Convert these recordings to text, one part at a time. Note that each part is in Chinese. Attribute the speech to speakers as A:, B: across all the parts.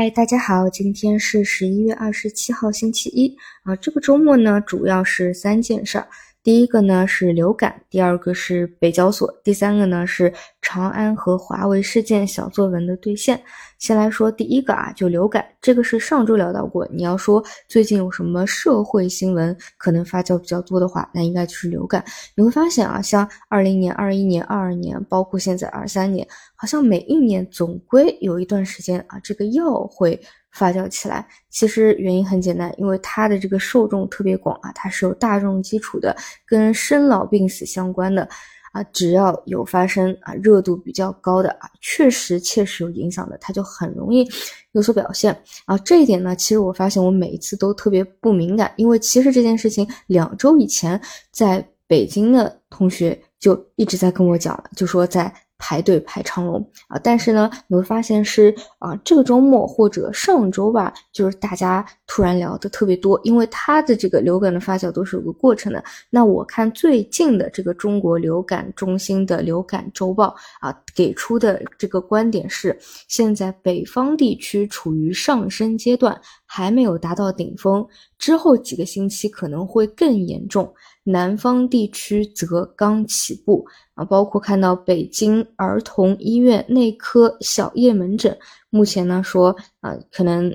A: 嗨，大家好，今天是十一月二十七号，星期一啊。这个周末呢，主要是三件事儿。第一个呢是流感，第二个是北交所，第三个呢是长安和华为事件小作文的兑现。先来说第一个啊，就流感，这个是上周聊到过。你要说最近有什么社会新闻可能发酵比较多的话，那应该就是流感。你会发现啊，像二零年、二一年、二二年，包括现在二三年，好像每一年总归有一段时间啊，这个药会。发酵起来，其实原因很简单，因为它的这个受众特别广啊，它是有大众基础的，跟生老病死相关的啊，只要有发生啊，热度比较高的啊，确实切实有影响的，它就很容易有所表现啊。这一点呢，其实我发现我每一次都特别不敏感，因为其实这件事情两周以前在北京的同学就一直在跟我讲了，就说在。排队排长龙啊！但是呢，你会发现是啊，这个周末或者上周吧，就是大家突然聊的特别多，因为它的这个流感的发酵都是有个过程的。那我看最近的这个中国流感中心的流感周报啊，给出的这个观点是，现在北方地区处于上升阶段，还没有达到顶峰，之后几个星期可能会更严重。南方地区则刚起步啊，包括看到北京儿童医院内科小叶门诊，目前呢说啊，可能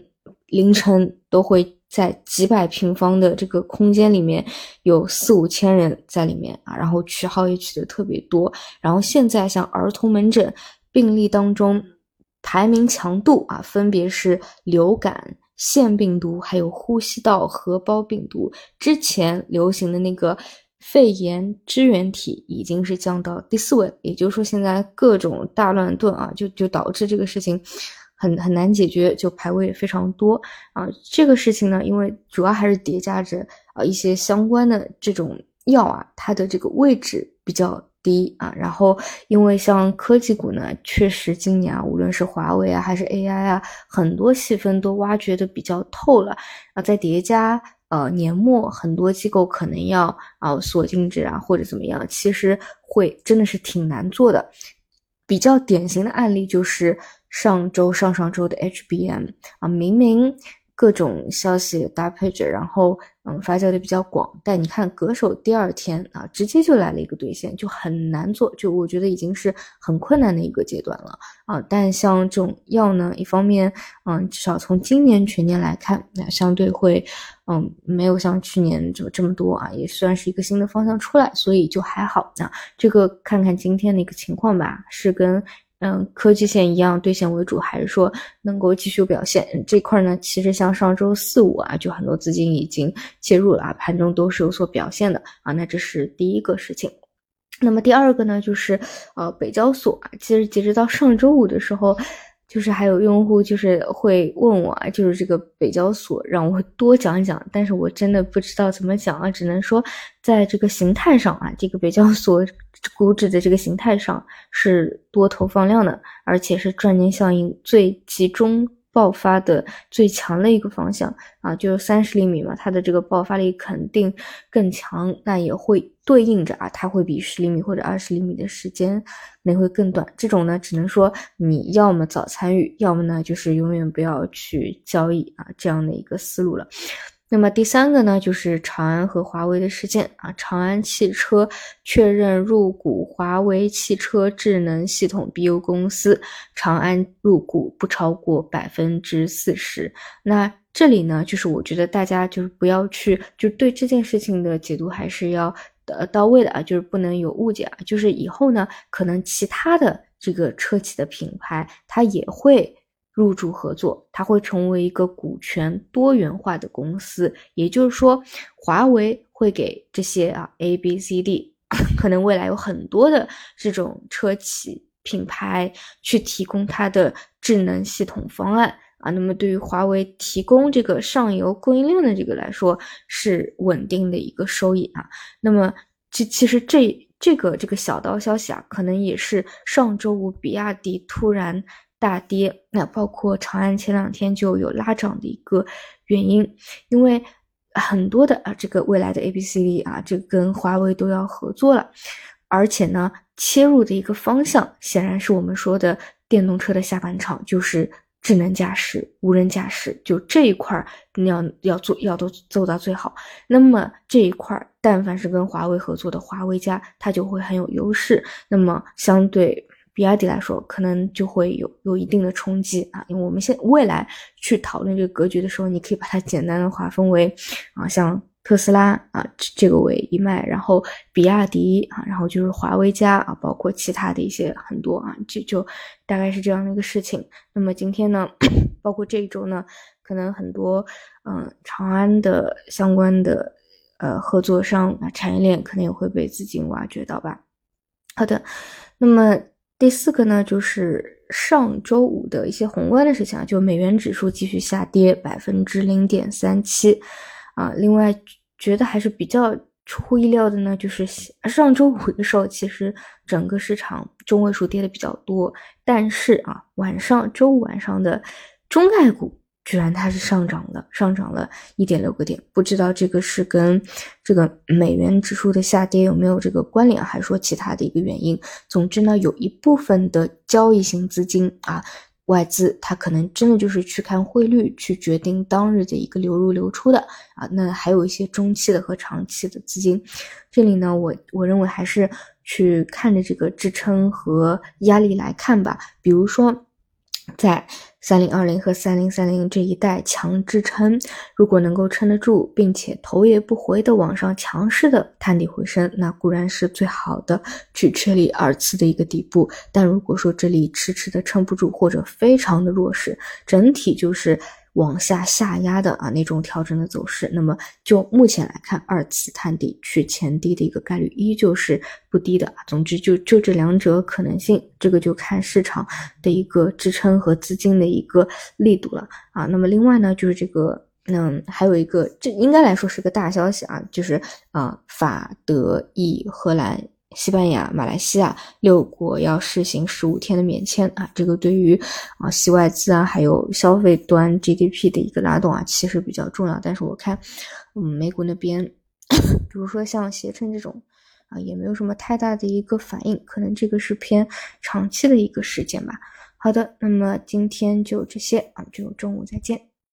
A: 凌晨都会在几百平方的这个空间里面有四五千人在里面啊，然后取号也取得特别多，然后现在像儿童门诊病例当中排名强度啊，分别是流感。腺病毒还有呼吸道合胞病毒，之前流行的那个肺炎支原体已经是降到第四位，也就是说现在各种大乱炖啊，就就导致这个事情很很难解决，就排位非常多啊。这个事情呢，因为主要还是叠加着啊一些相关的这种药啊，它的这个位置比较。低啊，然后因为像科技股呢，确实今年啊，无论是华为啊，还是 AI 啊，很多细分都挖掘的比较透了啊。再叠加呃年末很多机构可能要啊锁净值啊或者怎么样，其实会真的是挺难做的。比较典型的案例就是上周上上周的 HBM 啊，明明。各种消息搭配着，然后嗯发酵的比较广，但你看隔手第二天啊，直接就来了一个兑现，就很难做，就我觉得已经是很困难的一个阶段了啊。但像这种药呢，一方面嗯，至少从今年全年来看，那相对会嗯没有像去年就这么多啊，也算是一个新的方向出来，所以就还好。那这个看看今天的一个情况吧，是跟。嗯，科技线一样兑现为主，还是说能够继续表现这块呢？其实像上周四五啊，就很多资金已经介入了啊，盘中都是有所表现的啊。那这是第一个事情。那么第二个呢，就是呃北交所啊，其实截止到上周五的时候。就是还有用户就是会问我，就是这个北交所让我多讲讲，但是我真的不知道怎么讲啊，只能说在这个形态上啊，这个北交所 股指的这个形态上是多投放量的，而且是赚钱效应最集中。爆发的最强的一个方向啊，就是三十厘米嘛，它的这个爆发力肯定更强，那也会对应着啊，它会比十厘米或者二十厘米的时间内会更短。这种呢，只能说你要么早参与，要么呢就是永远不要去交易啊，这样的一个思路了。那么第三个呢，就是长安和华为的事件啊。长安汽车确认入股华为汽车智能系统 BU 公司，长安入股不超过百分之四十。那这里呢，就是我觉得大家就是不要去，就对这件事情的解读还是要呃到位的啊，就是不能有误解啊。就是以后呢，可能其他的这个车企的品牌，它也会。入驻合作，它会成为一个股权多元化的公司。也就是说，华为会给这些啊 A、B、C、D，可能未来有很多的这种车企品牌去提供它的智能系统方案啊。那么对于华为提供这个上游供应链的这个来说，是稳定的一个收益啊。那么其其实这这个这个小道消息啊，可能也是上周五比亚迪突然。大跌，那包括长安前两天就有拉涨的一个原因，因为很多的啊这个未来的 A B C D 啊，这跟华为都要合作了，而且呢，切入的一个方向显然是我们说的电动车的下半场，就是智能驾驶、无人驾驶，就这一块儿你要要做要都做到最好。那么这一块儿，但凡是跟华为合作的，华为家它就会很有优势。那么相对比亚迪来说，可能就会有有一定的冲击啊。因为我们现未来去讨论这个格局的时候，你可以把它简单的划分为啊，像。特斯拉啊，这个为一脉，然后比亚迪啊，然后就是华为家啊，包括其他的一些很多啊，就就大概是这样的一个事情。那么今天呢，包括这一周呢，可能很多嗯，长安的相关的呃合作商啊，产业链可能也会被资金挖掘到吧。好的，那么第四个呢，就是上周五的一些宏观的事情啊，就美元指数继续下跌百分之零点三七。啊，另外觉得还是比较出乎意料的呢，就是上周五的时候，其实整个市场中位数跌的比较多，但是啊，晚上周五晚上的中概股居然它是上涨的，上涨了一点六个点，不知道这个是跟这个美元指数的下跌有没有这个关联，还是说其他的一个原因？总之呢，有一部分的交易型资金啊。外资它可能真的就是去看汇率，去决定当日的一个流入流出的啊。那还有一些中期的和长期的资金，这里呢，我我认为还是去看着这个支撑和压力来看吧。比如说，在。三零二零和三零三零这一带强支撑，如果能够撑得住，并且头也不回的往上强势的探底回升，那固然是最好的去确立二次的一个底部。但如果说这里迟迟的撑不住，或者非常的弱势，整体就是。往下下压的啊那种调整的走势，那么就目前来看，二次探底去前低的一个概率依旧是不低的。总之，就就这两者可能性，这个就看市场的一个支撑和资金的一个力度了啊。那么另外呢，就是这个，嗯，还有一个，这应该来说是个大消息啊，就是啊，法德意荷兰。西班牙、马来西亚六国要实行十五天的免签啊，这个对于啊吸外资啊，还有消费端 GDP 的一个拉动啊，其实比较重要。但是我看，嗯，美股那边，比如说像携程这种啊，也没有什么太大的一个反应，可能这个是偏长期的一个事件吧。好的，那么今天就这些啊，就中午再见。